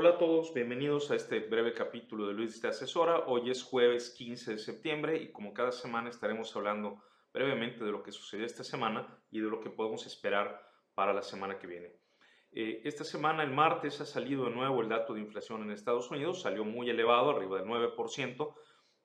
Hola a todos, bienvenidos a este breve capítulo de Luis te asesora. Hoy es jueves 15 de septiembre y como cada semana estaremos hablando brevemente de lo que sucedió esta semana y de lo que podemos esperar para la semana que viene. Eh, esta semana, el martes, ha salido de nuevo el dato de inflación en Estados Unidos, salió muy elevado, arriba del 9%,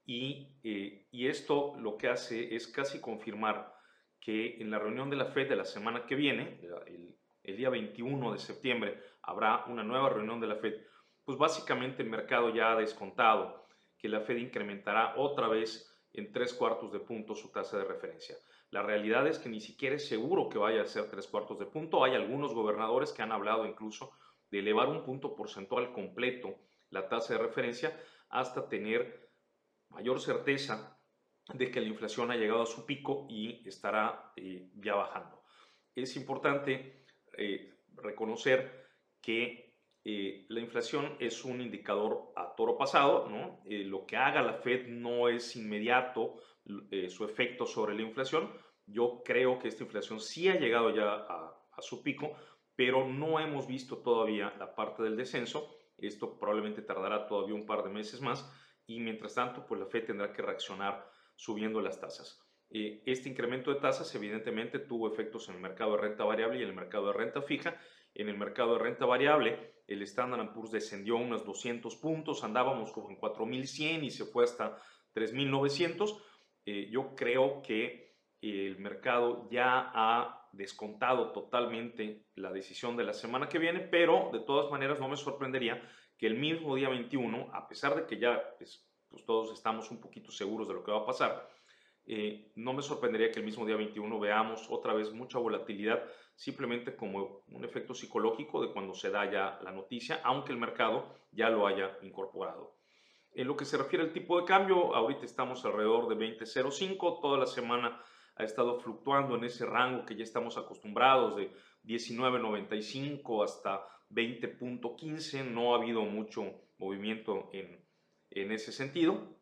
y, eh, y esto lo que hace es casi confirmar que en la reunión de la Fed de la semana que viene, el, el día 21 de septiembre, habrá una nueva reunión de la Fed, pues básicamente el mercado ya ha descontado que la Fed incrementará otra vez en tres cuartos de punto su tasa de referencia. La realidad es que ni siquiera es seguro que vaya a ser tres cuartos de punto. Hay algunos gobernadores que han hablado incluso de elevar un punto porcentual completo la tasa de referencia hasta tener mayor certeza de que la inflación ha llegado a su pico y estará eh, ya bajando. Es importante eh, reconocer que eh, la inflación es un indicador a toro pasado, ¿no? lo que haga la Fed no es inmediato su efecto sobre la inflación. Yo creo que esta inflación sí ha llegado ya a, a su pico, pero no hemos visto todavía la parte del descenso. Esto probablemente tardará todavía un par de meses más y mientras tanto, pues la Fed tendrá que reaccionar subiendo las tasas. Eh, este incremento de tasas evidentemente tuvo efectos en el mercado de renta variable y en el mercado de renta fija. En el mercado de renta variable, el Standard Poor's descendió unos 200 puntos, andábamos como en 4.100 y se fue hasta 3.900. Eh, yo creo que el mercado ya ha descontado totalmente la decisión de la semana que viene, pero de todas maneras no me sorprendería que el mismo día 21, a pesar de que ya pues, pues, todos estamos un poquito seguros de lo que va a pasar, eh, no me sorprendería que el mismo día 21 veamos otra vez mucha volatilidad, simplemente como un efecto psicológico de cuando se da ya la noticia, aunque el mercado ya lo haya incorporado. En lo que se refiere al tipo de cambio, ahorita estamos alrededor de 20.05, toda la semana ha estado fluctuando en ese rango que ya estamos acostumbrados de 19.95 hasta 20.15, no ha habido mucho movimiento en, ese sentido.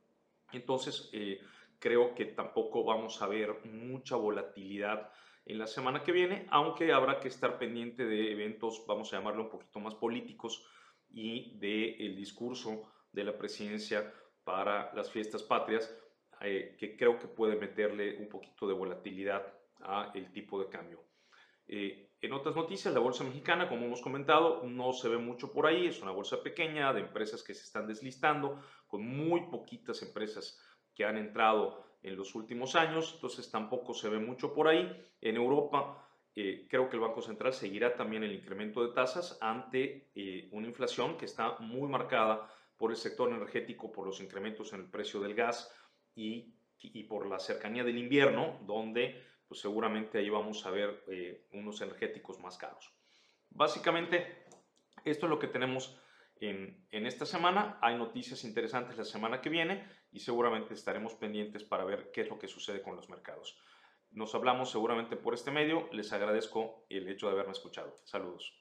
Entonces, eh, creo que tampoco vamos a ver mucha volatilidad en la semana que viene, aunque habrá que estar pendiente de eventos, vamos a llamarlo un poquito más políticos, y del discurso de la presidencia para las fiestas patrias, eh, que creo que puede meterle un poquito de volatilidad a el tipo de cambio. Eh, en otras noticias, la bolsa mexicana, como hemos comentado, no se ve mucho por ahí, es una bolsa pequeña de empresas que se están deslistando, con muy poquitas empresas que han entrado en los últimos años, entonces tampoco se ve mucho por ahí. En Europa, eh, creo que el Banco Central seguirá también el incremento de tasas ante eh, una inflación que está muy marcada por el sector energético, por los incrementos en el precio del gas y, por la cercanía del invierno, donde pues seguramente ahí vamos a ver eh, unos energéticos más caros. Básicamente, esto es lo que tenemos en, esta semana. Hay noticias interesantes la semana que viene y seguramente estaremos pendientes para ver qué es lo que sucede con los mercados. Nos hablamos seguramente por este medio. Les agradezco el hecho de haberme escuchado. Saludos.